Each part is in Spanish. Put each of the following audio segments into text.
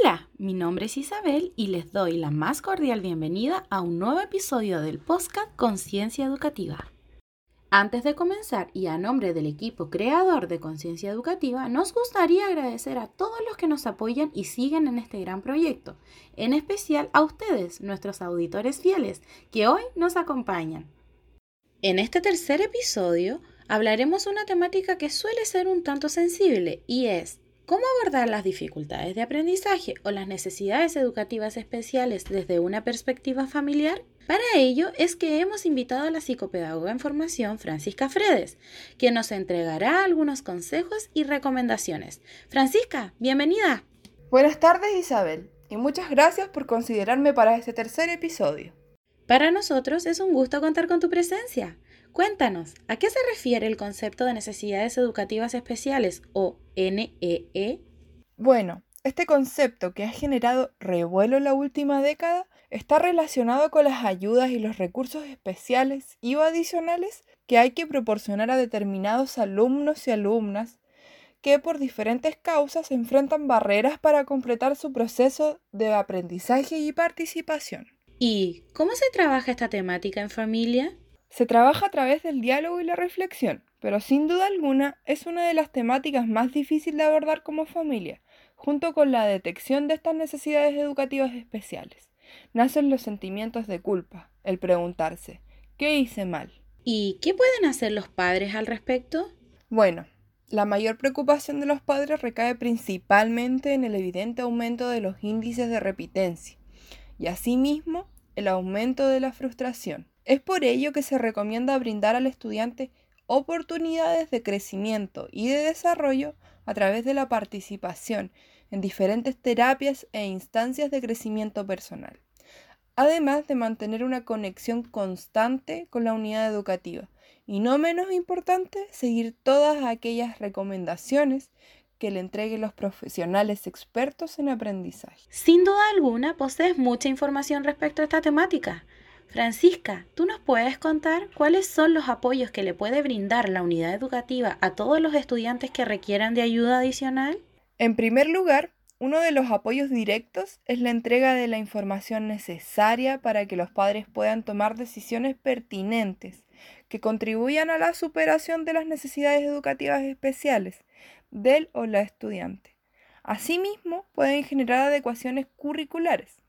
Hola, mi nombre es Isabel y les doy la más cordial bienvenida a un nuevo episodio del podcast Conciencia Educativa. Antes de comenzar y a nombre del equipo creador de Conciencia Educativa, nos gustaría agradecer a todos los que nos apoyan y siguen en este gran proyecto, en especial a ustedes, nuestros auditores fieles, que hoy nos acompañan. En este tercer episodio hablaremos una temática que suele ser un tanto sensible y es ¿Cómo abordar las dificultades de aprendizaje o las necesidades educativas especiales desde una perspectiva familiar? Para ello es que hemos invitado a la psicopedagoga en formación Francisca Fredes, quien nos entregará algunos consejos y recomendaciones. Francisca, bienvenida. Buenas tardes Isabel, y muchas gracias por considerarme para este tercer episodio. Para nosotros es un gusto contar con tu presencia. Cuéntanos, ¿a qué se refiere el concepto de necesidades educativas especiales o NEE? E? Bueno, este concepto que ha generado revuelo en la última década está relacionado con las ayudas y los recursos especiales y o adicionales que hay que proporcionar a determinados alumnos y alumnas que por diferentes causas enfrentan barreras para completar su proceso de aprendizaje y participación. ¿Y cómo se trabaja esta temática en familia? Se trabaja a través del diálogo y la reflexión, pero sin duda alguna es una de las temáticas más difíciles de abordar como familia, junto con la detección de estas necesidades educativas especiales. Nacen los sentimientos de culpa, el preguntarse, ¿qué hice mal? ¿Y qué pueden hacer los padres al respecto? Bueno, la mayor preocupación de los padres recae principalmente en el evidente aumento de los índices de repitencia y asimismo el aumento de la frustración. Es por ello que se recomienda brindar al estudiante oportunidades de crecimiento y de desarrollo a través de la participación en diferentes terapias e instancias de crecimiento personal, además de mantener una conexión constante con la unidad educativa y no menos importante, seguir todas aquellas recomendaciones que le entreguen los profesionales expertos en aprendizaje. Sin duda alguna, posees mucha información respecto a esta temática. Francisca, ¿tú nos puedes contar cuáles son los apoyos que le puede brindar la unidad educativa a todos los estudiantes que requieran de ayuda adicional? En primer lugar, uno de los apoyos directos es la entrega de la información necesaria para que los padres puedan tomar decisiones pertinentes que contribuyan a la superación de las necesidades educativas especiales del o la estudiante. Asimismo, pueden generar adecuaciones curriculares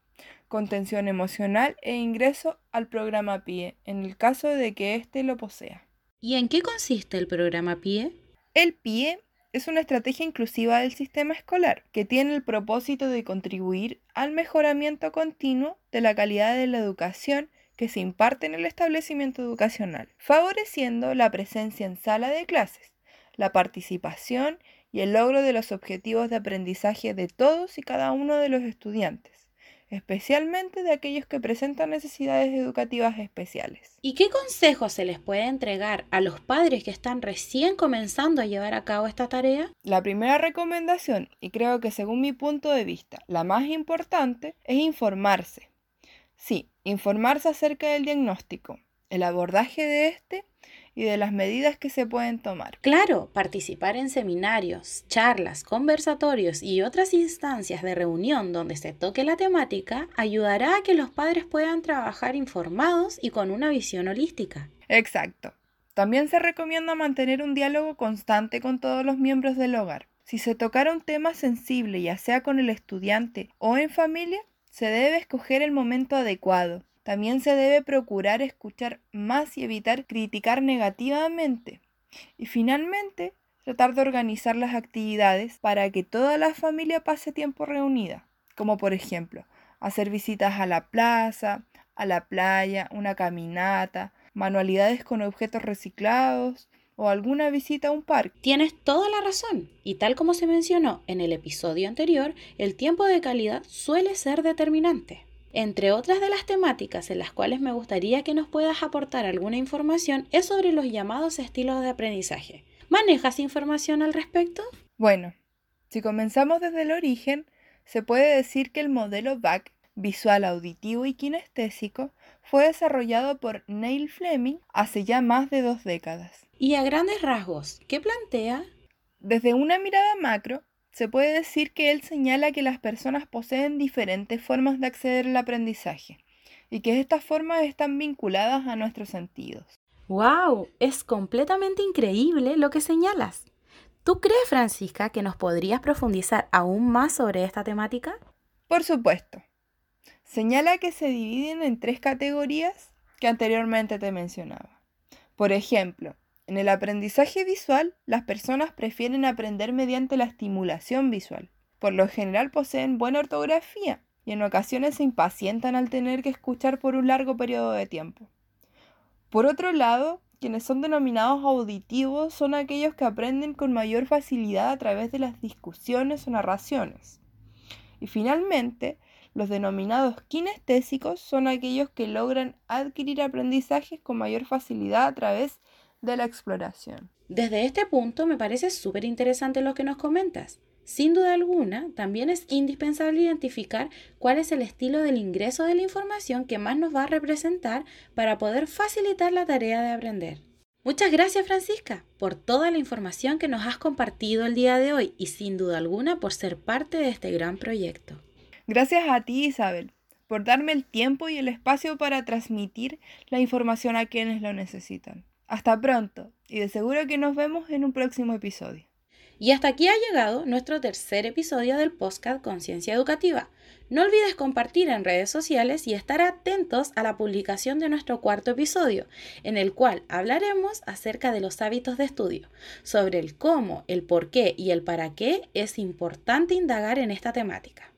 contención emocional e ingreso al programa PIE, en el caso de que éste lo posea. ¿Y en qué consiste el programa PIE? El PIE es una estrategia inclusiva del sistema escolar que tiene el propósito de contribuir al mejoramiento continuo de la calidad de la educación que se imparte en el establecimiento educacional, favoreciendo la presencia en sala de clases, la participación y el logro de los objetivos de aprendizaje de todos y cada uno de los estudiantes especialmente de aquellos que presentan necesidades educativas especiales. ¿Y qué consejos se les puede entregar a los padres que están recién comenzando a llevar a cabo esta tarea? La primera recomendación, y creo que según mi punto de vista la más importante, es informarse. Sí, informarse acerca del diagnóstico, el abordaje de este y de las medidas que se pueden tomar. Claro, participar en seminarios, charlas, conversatorios y otras instancias de reunión donde se toque la temática ayudará a que los padres puedan trabajar informados y con una visión holística. Exacto. También se recomienda mantener un diálogo constante con todos los miembros del hogar. Si se tocara un tema sensible, ya sea con el estudiante o en familia, se debe escoger el momento adecuado también se debe procurar escuchar más y evitar criticar negativamente. Y finalmente, tratar de organizar las actividades para que toda la familia pase tiempo reunida, como por ejemplo, hacer visitas a la plaza, a la playa, una caminata, manualidades con objetos reciclados o alguna visita a un parque. Tienes toda la razón. Y tal como se mencionó en el episodio anterior, el tiempo de calidad suele ser determinante. Entre otras de las temáticas en las cuales me gustaría que nos puedas aportar alguna información es sobre los llamados estilos de aprendizaje. ¿Manejas información al respecto? Bueno, si comenzamos desde el origen, se puede decir que el modelo BAC, visual, auditivo y kinestésico, fue desarrollado por Neil Fleming hace ya más de dos décadas. Y a grandes rasgos, ¿qué plantea? Desde una mirada macro, se puede decir que él señala que las personas poseen diferentes formas de acceder al aprendizaje y que estas formas están vinculadas a nuestros sentidos. ¡Wow! Es completamente increíble lo que señalas. ¿Tú crees, Francisca, que nos podrías profundizar aún más sobre esta temática? Por supuesto. Señala que se dividen en tres categorías que anteriormente te mencionaba. Por ejemplo, en el aprendizaje visual, las personas prefieren aprender mediante la estimulación visual. Por lo general poseen buena ortografía y en ocasiones se impacientan al tener que escuchar por un largo periodo de tiempo. Por otro lado, quienes son denominados auditivos son aquellos que aprenden con mayor facilidad a través de las discusiones o narraciones. Y finalmente, los denominados kinestésicos son aquellos que logran adquirir aprendizajes con mayor facilidad a través de la exploración. Desde este punto me parece súper interesante lo que nos comentas. Sin duda alguna, también es indispensable identificar cuál es el estilo del ingreso de la información que más nos va a representar para poder facilitar la tarea de aprender. Muchas gracias Francisca por toda la información que nos has compartido el día de hoy y sin duda alguna por ser parte de este gran proyecto. Gracias a ti Isabel por darme el tiempo y el espacio para transmitir la información a quienes lo necesitan. Hasta pronto y de seguro que nos vemos en un próximo episodio. Y hasta aquí ha llegado nuestro tercer episodio del podcast Conciencia Educativa. No olvides compartir en redes sociales y estar atentos a la publicación de nuestro cuarto episodio, en el cual hablaremos acerca de los hábitos de estudio, sobre el cómo, el por qué y el para qué es importante indagar en esta temática.